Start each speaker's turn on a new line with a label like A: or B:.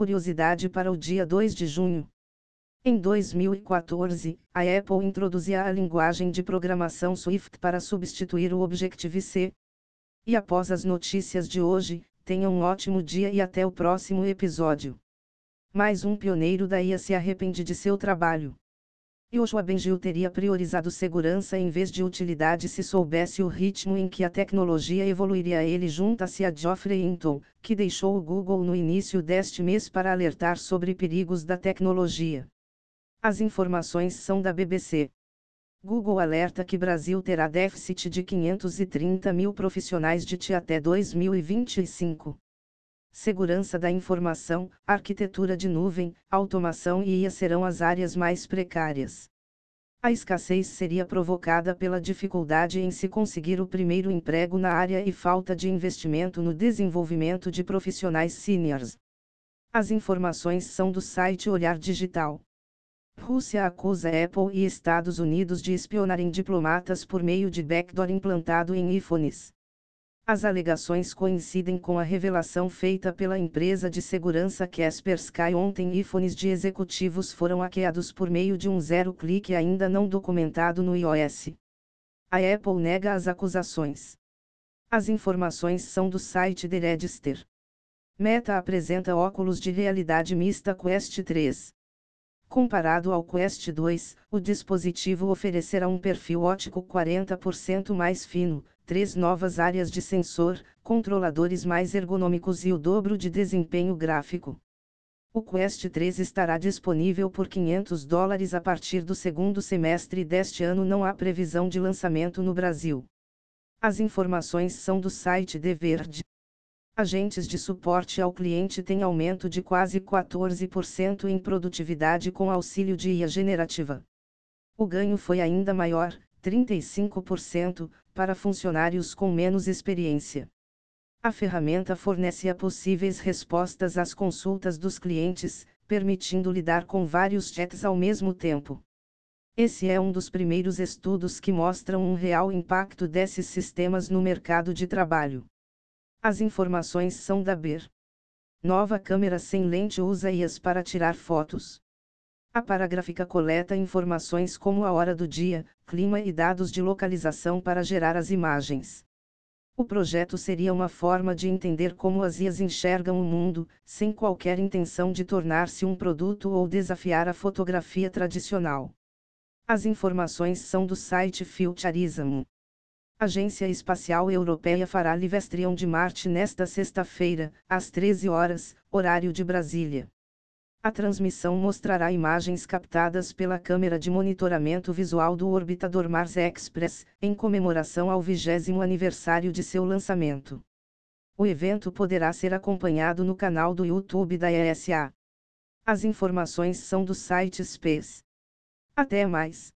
A: curiosidade para o dia 2 de junho. Em 2014, a Apple introduzia a linguagem de programação Swift para substituir o Objective-C. E após as notícias de hoje, tenha um ótimo dia e até o próximo episódio. Mais um pioneiro da IA se arrepende de seu trabalho. Yoshua Bengio teria priorizado segurança em vez de utilidade se soubesse o ritmo em que a tecnologia evoluiria. Ele junta-se a Geoffrey Hinton, que deixou o Google no início deste mês para alertar sobre perigos da tecnologia. As informações são da BBC. Google alerta que Brasil terá déficit de 530 mil profissionais de TI até 2025 segurança da informação, arquitetura de nuvem, automação e IA serão as áreas mais precárias. A escassez seria provocada pela dificuldade em se conseguir o primeiro emprego na área e falta de investimento no desenvolvimento de profissionais seniors. As informações são do site Olhar Digital. Rússia acusa Apple e Estados Unidos de espionarem diplomatas por meio de backdoor implantado em iPhones. As alegações coincidem com a revelação feita pela empresa de segurança Kaspersky ontem iPhones de executivos foram hackeados por meio de um zero-clique ainda não documentado no iOS. A Apple nega as acusações. As informações são do site The Register. Meta apresenta óculos de realidade mista Quest 3. Comparado ao Quest 2, o dispositivo oferecerá um perfil óptico 40% mais fino, três novas áreas de sensor, controladores mais ergonômicos e o dobro de desempenho gráfico. O Quest 3 estará disponível por 500 dólares a partir do segundo semestre deste ano. Não há previsão de lançamento no Brasil. As informações são do site The Verde. Agentes de suporte ao cliente têm aumento de quase 14% em produtividade com auxílio de IA generativa. O ganho foi ainda maior, 35%, para funcionários com menos experiência. A ferramenta fornece possíveis respostas às consultas dos clientes, permitindo lidar com vários chats ao mesmo tempo. Esse é um dos primeiros estudos que mostram um real impacto desses sistemas no mercado de trabalho. As informações são da BER. Nova câmera sem lente usa IAs para tirar fotos. A paragráfica coleta informações como a hora do dia, clima e dados de localização para gerar as imagens. O projeto seria uma forma de entender como as IAs enxergam o mundo, sem qualquer intenção de tornar-se um produto ou desafiar a fotografia tradicional. As informações são do site Futurism. Agência Espacial Europeia fará Livestrião de Marte nesta sexta-feira, às 13 horas, horário de Brasília. A transmissão mostrará imagens captadas pela câmera de monitoramento visual do orbitador Mars Express, em comemoração ao 20 aniversário de seu lançamento. O evento poderá ser acompanhado no canal do YouTube da ESA. As informações são do site Space. Até mais.